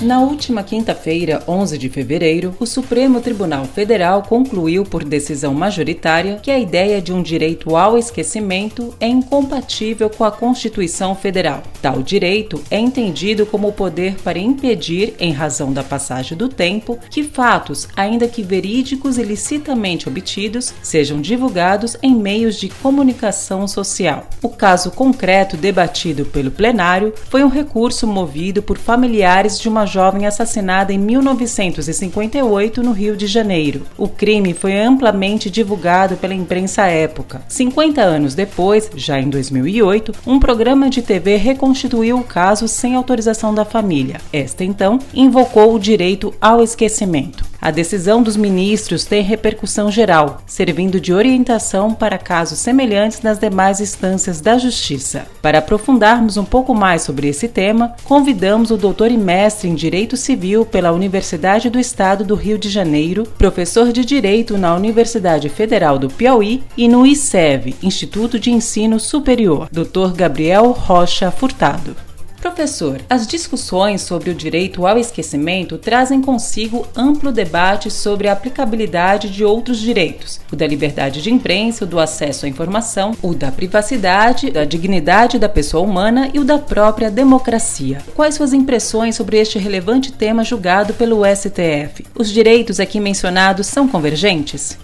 Na última quinta-feira, 11 de fevereiro, o Supremo Tribunal Federal concluiu por decisão majoritária que a ideia de um direito ao esquecimento é incompatível com a Constituição Federal. Tal direito é entendido como o poder para impedir, em razão da passagem do tempo, que fatos, ainda que verídicos e licitamente obtidos, sejam divulgados em meios de comunicação social. O caso concreto debatido pelo plenário foi um recurso movido por familiares de uma jovem assassinada em 1958 no Rio de Janeiro. O crime foi amplamente divulgado pela imprensa à época. 50 anos depois, já em 2008, um programa de TV reconstituiu o caso sem autorização da família. Esta, então, invocou o direito ao esquecimento. A decisão dos ministros tem repercussão geral, servindo de orientação para casos semelhantes nas demais instâncias da Justiça. Para aprofundarmos um pouco mais sobre esse tema, convidamos o doutor e mestre em Direito Civil pela Universidade do Estado do Rio de Janeiro, professor de Direito na Universidade Federal do Piauí e no ICEV, Instituto de Ensino Superior, Dr. Gabriel Rocha Furtado. Professor, as discussões sobre o direito ao esquecimento trazem consigo amplo debate sobre a aplicabilidade de outros direitos, o da liberdade de imprensa, o do acesso à informação, o da privacidade, da dignidade da pessoa humana e o da própria democracia. Quais suas impressões sobre este relevante tema julgado pelo STF? Os direitos aqui mencionados são convergentes?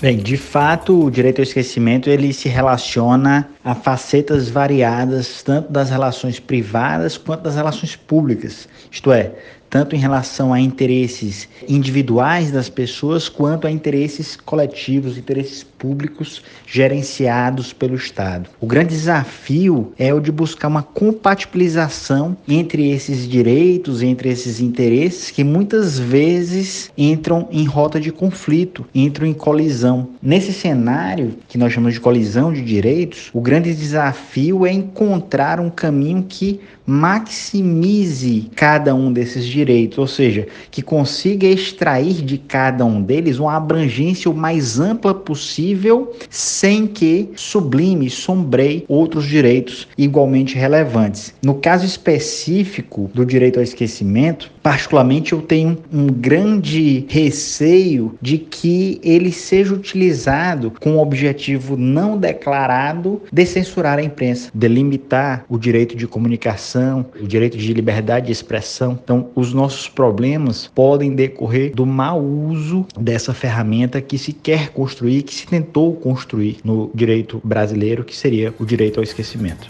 Bem, de fato, o direito ao esquecimento ele se relaciona a facetas variadas tanto das relações privadas quanto das relações públicas. Isto é, tanto em relação a interesses individuais das pessoas quanto a interesses coletivos, interesses públicos gerenciados pelo Estado. O grande desafio é o de buscar uma compatibilização entre esses direitos, entre esses interesses que muitas vezes entram em rota de conflito, entram em colisão. Nesse cenário que nós chamamos de colisão de direitos, o grande desafio é encontrar um caminho que maximize cada um desses direitos, ou seja, que consiga extrair de cada um deles uma abrangência o mais ampla possível, sem que sublime, sombreie outros direitos igualmente relevantes. No caso específico do direito ao esquecimento, particularmente eu tenho um grande receio de que ele seja utilizado com o objetivo não declarado de censurar a imprensa, delimitar o direito de comunicação o direito de liberdade de expressão. Então, os nossos problemas podem decorrer do mau uso dessa ferramenta que se quer construir, que se tentou construir no direito brasileiro, que seria o direito ao esquecimento.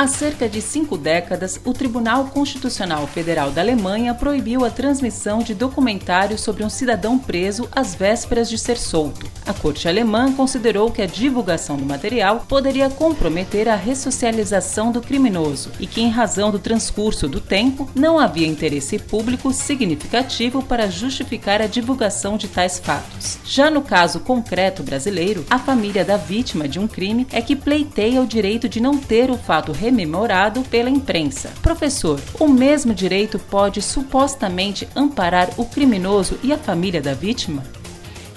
Há cerca de cinco décadas, o Tribunal Constitucional Federal da Alemanha proibiu a transmissão de documentários sobre um cidadão preso às vésperas de ser solto. A corte alemã considerou que a divulgação do material poderia comprometer a ressocialização do criminoso e que, em razão do transcurso do tempo, não havia interesse público significativo para justificar a divulgação de tais fatos. Já no caso concreto brasileiro, a família da vítima de um crime é que pleiteia o direito de não ter o fato rememorado pela imprensa. Professor, o mesmo direito pode supostamente amparar o criminoso e a família da vítima?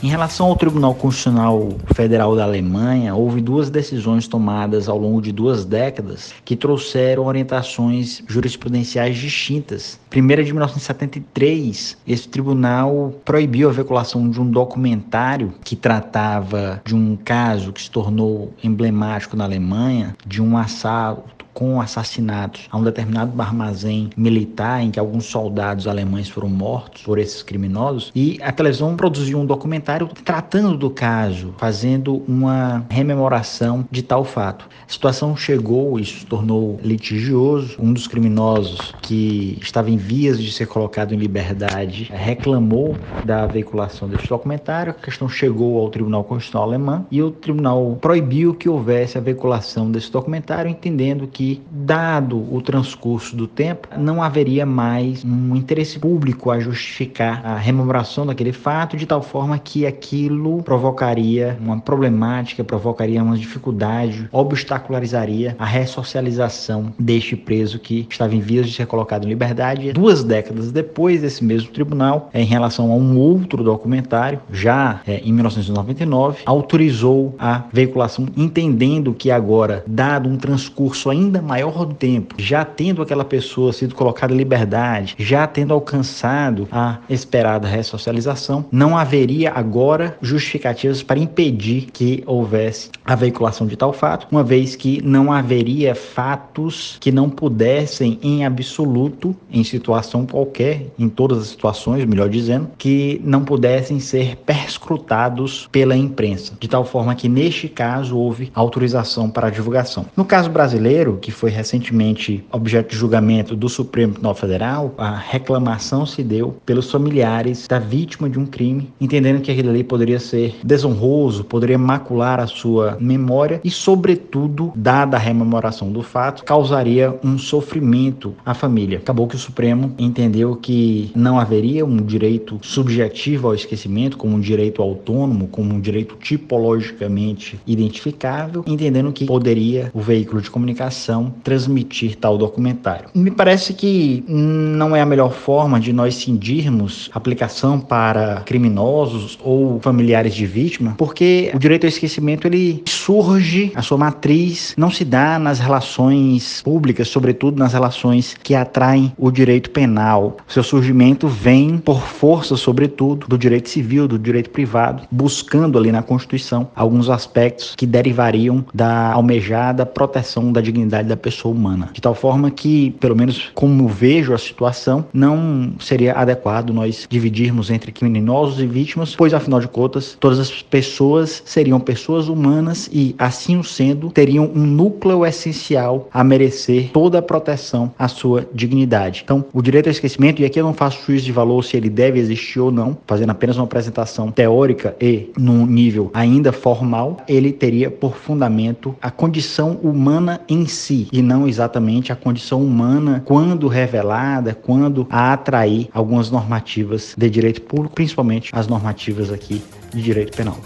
Em relação ao Tribunal Constitucional Federal da Alemanha, houve duas decisões tomadas ao longo de duas décadas que trouxeram orientações jurisprudenciais distintas. Primeira de 1973, esse tribunal proibiu a veiculação de um documentário que tratava de um caso que se tornou emblemático na Alemanha, de um assalto com assassinatos a um determinado armazém militar em que alguns soldados alemães foram mortos por esses criminosos e a televisão produziu um documentário tratando do caso, fazendo uma rememoração de tal fato. A situação chegou, isso se tornou litigioso. Um dos criminosos que estava em vias de ser colocado em liberdade reclamou da veiculação desse documentário. A questão chegou ao Tribunal Constitucional Alemão e o tribunal proibiu que houvesse a veiculação desse documentário, entendendo que que, dado o transcurso do tempo, não haveria mais um interesse público a justificar a rememoração daquele fato, de tal forma que aquilo provocaria uma problemática, provocaria uma dificuldade, obstacularizaria a ressocialização deste preso que estava em vias de ser colocado em liberdade. Duas décadas depois, esse mesmo tribunal, em relação a um outro documentário, já é, em 1999, autorizou a veiculação, entendendo que agora, dado um transcurso ainda maior do tempo, já tendo aquela pessoa sido colocada em liberdade, já tendo alcançado a esperada ressocialização, não haveria agora justificativas para impedir que houvesse a veiculação de tal fato, uma vez que não haveria fatos que não pudessem, em absoluto, em situação qualquer, em todas as situações, melhor dizendo, que não pudessem ser perscrutados pela imprensa, de tal forma que neste caso houve autorização para a divulgação. No caso brasileiro, que foi recentemente objeto de julgamento do Supremo Tribunal Federal, a reclamação se deu pelos familiares da vítima de um crime, entendendo que aquilo ali poderia ser desonroso, poderia macular a sua memória e, sobretudo, dada a rememoração do fato, causaria um sofrimento à família. Acabou que o Supremo entendeu que não haveria um direito subjetivo ao esquecimento, como um direito autônomo, como um direito tipologicamente identificável, entendendo que poderia o veículo de comunicação transmitir tal documentário. Me parece que não é a melhor forma de nós cindirmos aplicação para criminosos ou familiares de vítima, porque o direito ao esquecimento ele surge, a sua matriz não se dá nas relações públicas, sobretudo nas relações que atraem o direito penal. O seu surgimento vem por força, sobretudo, do direito civil, do direito privado, buscando ali na Constituição alguns aspectos que derivariam da almejada proteção da dignidade da pessoa humana. De tal forma que, pelo menos como vejo a situação, não seria adequado nós dividirmos entre criminosos e vítimas, pois afinal de contas, todas as pessoas seriam pessoas humanas e, assim o sendo, teriam um núcleo essencial a merecer toda a proteção à sua dignidade. Então, o direito ao esquecimento, e aqui eu não faço juízo de valor se ele deve existir ou não, fazendo apenas uma apresentação teórica e num nível ainda formal, ele teria por fundamento a condição humana em si e não exatamente a condição humana quando revelada, quando a atrair algumas normativas de direito público, principalmente as normativas aqui de direito penal.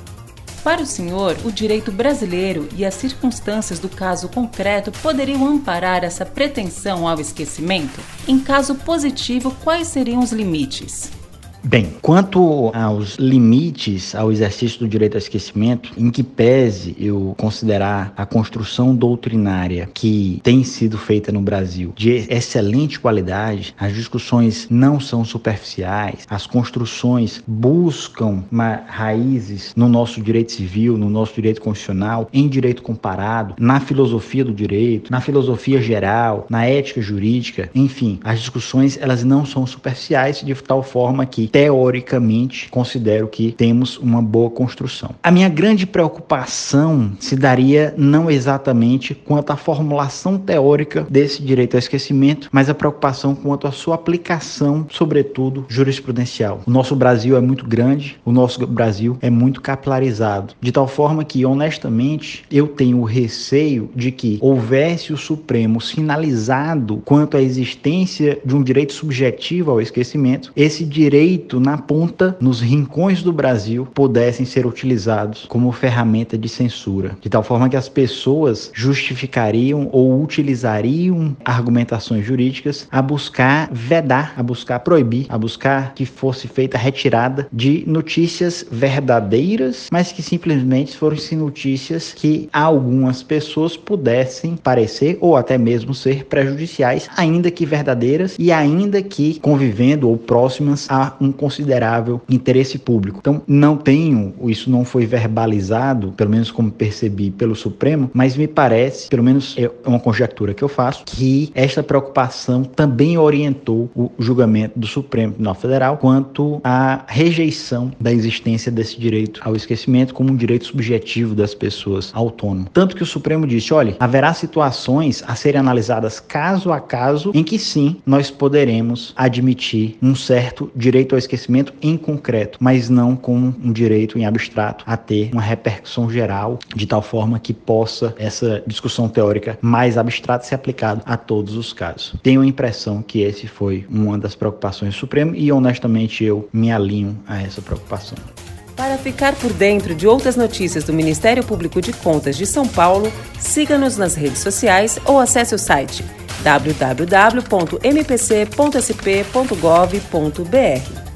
Para o senhor, o direito brasileiro e as circunstâncias do caso concreto poderiam amparar essa pretensão ao esquecimento? Em caso positivo, quais seriam os limites? Bem, quanto aos limites ao exercício do direito ao esquecimento, em que pese eu considerar a construção doutrinária que tem sido feita no Brasil de excelente qualidade, as discussões não são superficiais, as construções buscam raízes no nosso direito civil, no nosso direito constitucional, em direito comparado, na filosofia do direito, na filosofia geral, na ética jurídica, enfim, as discussões elas não são superficiais de tal forma que teoricamente, considero que temos uma boa construção. A minha grande preocupação se daria não exatamente quanto à formulação teórica desse direito ao esquecimento, mas a preocupação quanto à sua aplicação, sobretudo jurisprudencial. O nosso Brasil é muito grande, o nosso Brasil é muito capilarizado, de tal forma que, honestamente, eu tenho o receio de que houvesse o Supremo sinalizado quanto à existência de um direito subjetivo ao esquecimento, esse direito direito na ponta, nos rincões do Brasil, pudessem ser utilizados como ferramenta de censura, de tal forma que as pessoas justificariam ou utilizariam argumentações jurídicas a buscar vedar, a buscar proibir, a buscar que fosse feita a retirada de notícias verdadeiras, mas que simplesmente fossem notícias que algumas pessoas pudessem parecer ou até mesmo ser prejudiciais, ainda que verdadeiras e ainda que convivendo ou próximas a um um considerável interesse público. Então, não tenho, isso não foi verbalizado, pelo menos como percebi pelo Supremo, mas me parece, pelo menos é uma conjectura que eu faço, que esta preocupação também orientou o julgamento do Supremo Tribunal Federal quanto à rejeição da existência desse direito ao esquecimento como um direito subjetivo das pessoas autônomo. Tanto que o Supremo disse, olha, haverá situações a serem analisadas caso a caso em que sim, nós poderemos admitir um certo direito ao esquecimento em concreto, mas não com um direito em abstrato a ter uma repercussão geral de tal forma que possa essa discussão teórica mais abstrata ser aplicada a todos os casos. Tenho a impressão que esse foi uma das preocupações do Supremo e honestamente eu me alinho a essa preocupação. Para ficar por dentro de outras notícias do Ministério Público de Contas de São Paulo, siga-nos nas redes sociais ou acesse o site www.mpc.sp.gov.br.